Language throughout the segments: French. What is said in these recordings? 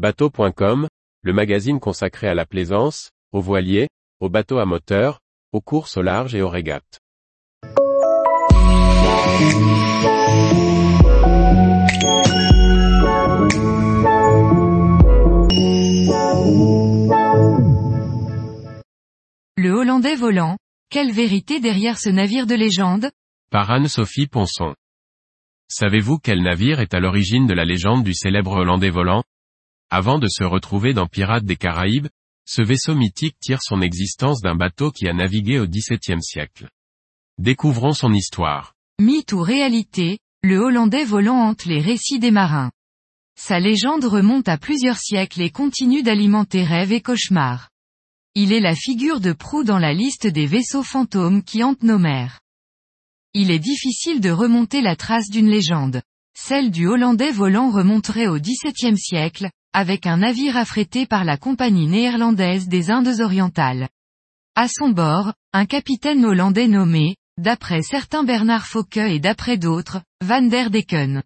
Bateau.com, le magazine consacré à la plaisance, aux voiliers, aux bateaux à moteur, aux courses au large et aux régates. Le Hollandais volant, quelle vérité derrière ce navire de légende? Par Anne-Sophie Ponson. Savez-vous quel navire est à l'origine de la légende du célèbre Hollandais volant? Avant de se retrouver dans Pirates des Caraïbes, ce vaisseau mythique tire son existence d'un bateau qui a navigué au XVIIe siècle. Découvrons son histoire. Mythe ou réalité, le Hollandais volant hante les récits des marins. Sa légende remonte à plusieurs siècles et continue d'alimenter rêves et cauchemars. Il est la figure de proue dans la liste des vaisseaux fantômes qui hantent nos mers. Il est difficile de remonter la trace d'une légende. Celle du Hollandais volant remonterait au XVIIe siècle, avec un navire affrété par la compagnie néerlandaise des Indes orientales. À son bord, un capitaine hollandais nommé, d'après certains Bernard Fouque et d'après d'autres, Van der Decken.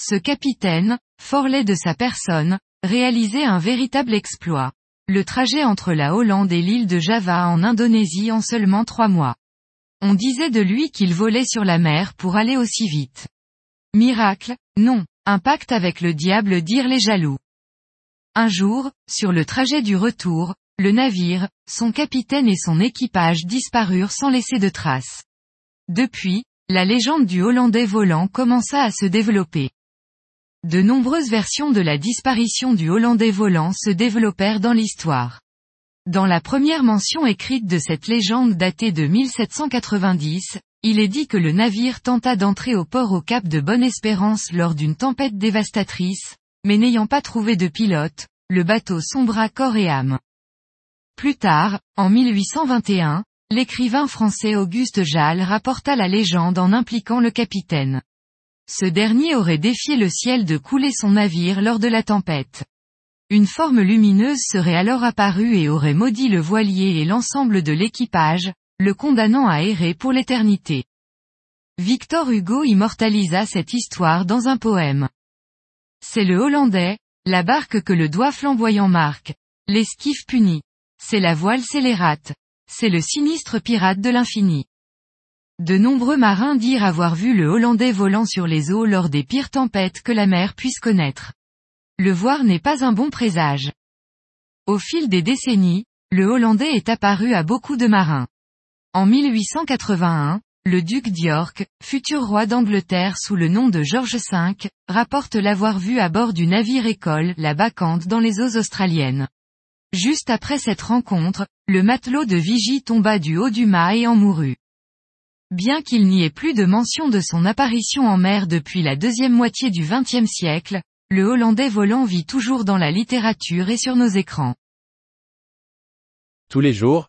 Ce capitaine, fort laid de sa personne, réalisait un véritable exploit. Le trajet entre la Hollande et l'île de Java en Indonésie en seulement trois mois. On disait de lui qu'il volait sur la mer pour aller aussi vite. Miracle, non, un pacte avec le diable dirent les jaloux. Un jour, sur le trajet du retour, le navire, son capitaine et son équipage disparurent sans laisser de traces. Depuis, la légende du Hollandais volant commença à se développer. De nombreuses versions de la disparition du Hollandais volant se développèrent dans l'histoire. Dans la première mention écrite de cette légende datée de 1790, il est dit que le navire tenta d'entrer au port au cap de Bonne-Espérance lors d'une tempête dévastatrice, mais n'ayant pas trouvé de pilote, le bateau sombra corps et âme. Plus tard, en 1821, l'écrivain français Auguste Jal rapporta la légende en impliquant le capitaine. Ce dernier aurait défié le ciel de couler son navire lors de la tempête. Une forme lumineuse serait alors apparue et aurait maudit le voilier et l'ensemble de l'équipage, le condamnant à errer pour l'éternité. Victor Hugo immortalisa cette histoire dans un poème. C'est le Hollandais, la barque que le doigt flamboyant marque, l'esquif puni. C'est la voile scélérate. C'est le sinistre pirate de l'infini. De nombreux marins dirent avoir vu le Hollandais volant sur les eaux lors des pires tempêtes que la mer puisse connaître. Le voir n'est pas un bon présage. Au fil des décennies, le Hollandais est apparu à beaucoup de marins. En 1881, le duc d'York, futur roi d'Angleterre sous le nom de George V, rapporte l'avoir vu à bord du navire école La Bacchante dans les eaux australiennes. Juste après cette rencontre, le matelot de Vigie tomba du haut du mât et en mourut. Bien qu'il n'y ait plus de mention de son apparition en mer depuis la deuxième moitié du XXe siècle, le Hollandais volant vit toujours dans la littérature et sur nos écrans. Tous les jours,